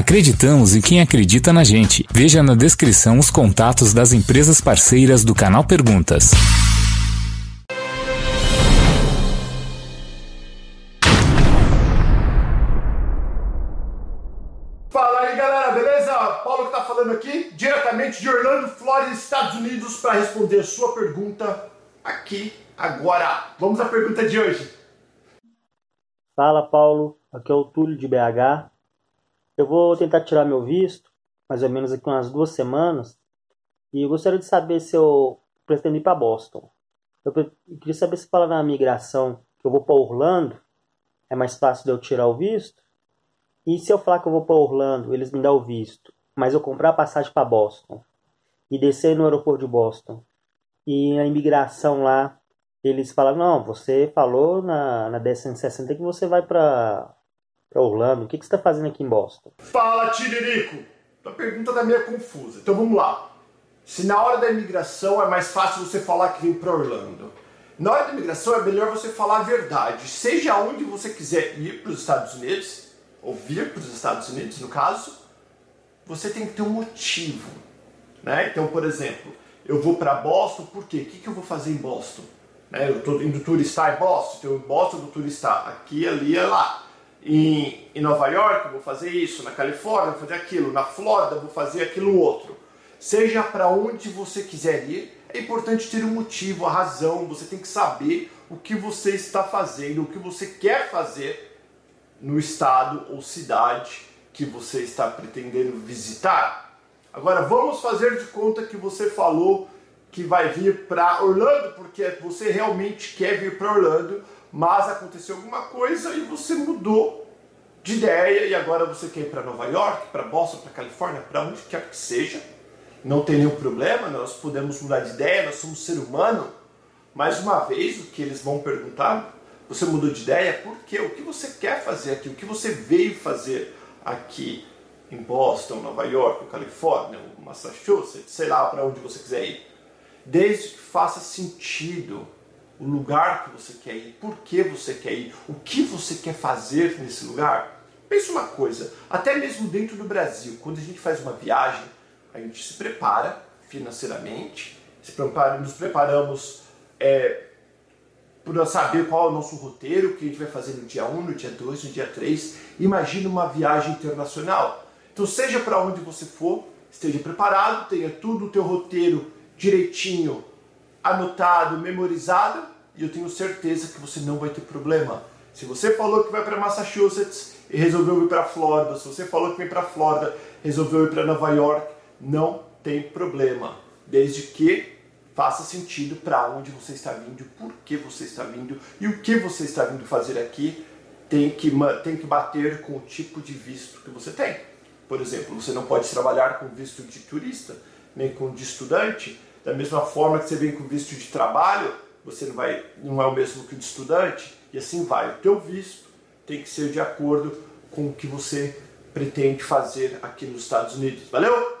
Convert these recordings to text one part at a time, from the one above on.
Acreditamos em quem acredita na gente. Veja na descrição os contatos das empresas parceiras do canal Perguntas. Fala aí galera, beleza? Paulo que tá falando aqui, diretamente de Orlando, Flórida, Estados Unidos, para responder a sua pergunta aqui agora. Vamos à pergunta de hoje. Fala Paulo, aqui é o Túlio de BH. Eu vou tentar tirar meu visto, mais ou menos aqui umas duas semanas, e eu gostaria de saber se eu pretendo ir para Boston. Eu queria saber se fala na migração que eu vou para Orlando, é mais fácil de eu tirar o visto? E se eu falar que eu vou para Orlando, eles me dão o visto, mas eu comprar a passagem para Boston e descer no aeroporto de Boston, e a imigração lá eles falaram, não, você falou na, na DSM 60 que você vai para Orlando, o que, que você está fazendo aqui em Boston? Fala, Tiririco! A pergunta tá meio confusa, então vamos lá. Se na hora da imigração é mais fácil você falar que vem para Orlando, na hora da imigração é melhor você falar a verdade. Seja onde você quiser ir para os Estados Unidos, ou vir para os Estados Unidos, no caso, você tem que ter um motivo. Né? Então, por exemplo, eu vou para Boston, por quê? O que, que eu vou fazer em Boston? Né? Eu estou indo turistar em Boston, então em Boston eu vou turistar aqui, ali e lá. Em, em Nova York vou fazer isso, na Califórnia vou fazer aquilo, na Flórida vou fazer aquilo outro. Seja para onde você quiser ir, é importante ter um motivo, a razão, você tem que saber o que você está fazendo, o que você quer fazer no estado ou cidade que você está pretendendo visitar. Agora vamos fazer de conta que você falou que vai vir para Orlando, porque você realmente quer vir para Orlando, mas aconteceu alguma coisa e você mudou de ideia e agora você quer ir para Nova York, para Boston, para Califórnia, para onde quer que seja. Não tem nenhum problema, nós podemos mudar de ideia, nós somos ser humano. Mais uma vez, o que eles vão perguntar, você mudou de ideia, por quê? O que você quer fazer aqui? O que você veio fazer aqui em Boston, Nova York, Califórnia, Massachusetts, sei lá para onde você quiser ir desde que faça sentido o lugar que você quer ir, por que você quer ir, o que você quer fazer nesse lugar. Pense uma coisa, até mesmo dentro do Brasil, quando a gente faz uma viagem, a gente se prepara financeiramente, se prepara, nos preparamos é, para saber qual é o nosso roteiro, o que a gente vai fazer no dia 1, no dia 2, no dia 3. Imagina uma viagem internacional. Então, seja para onde você for, esteja preparado, tenha tudo o teu roteiro direitinho, anotado, memorizado, e eu tenho certeza que você não vai ter problema. Se você falou que vai para Massachusetts e resolveu ir para Flórida, se você falou que vem para Flórida, resolveu ir para Nova York, não tem problema, desde que faça sentido para onde você está vindo, por que você está vindo e o que você está vindo fazer aqui tem que, tem que bater com o tipo de visto que você tem. Por exemplo, você não pode trabalhar com visto de turista, nem com de estudante, da mesma forma que você vem com visto de trabalho, você não, vai, não é o mesmo que o de estudante, e assim vai. O teu visto tem que ser de acordo com o que você pretende fazer aqui nos Estados Unidos. Valeu?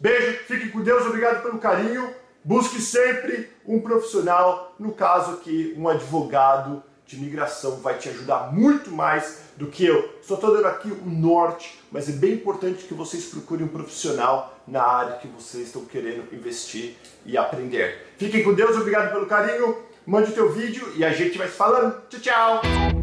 Beijo, fique com Deus, obrigado pelo carinho. Busque sempre um profissional, no caso aqui, um advogado de imigração vai te ajudar muito mais do que eu. Só estou dando aqui o norte, mas é bem importante que vocês procurem um profissional na área que vocês estão querendo investir e aprender. Fiquem com Deus, obrigado pelo carinho, mande o teu vídeo e a gente vai se falando. Tchau, tchau!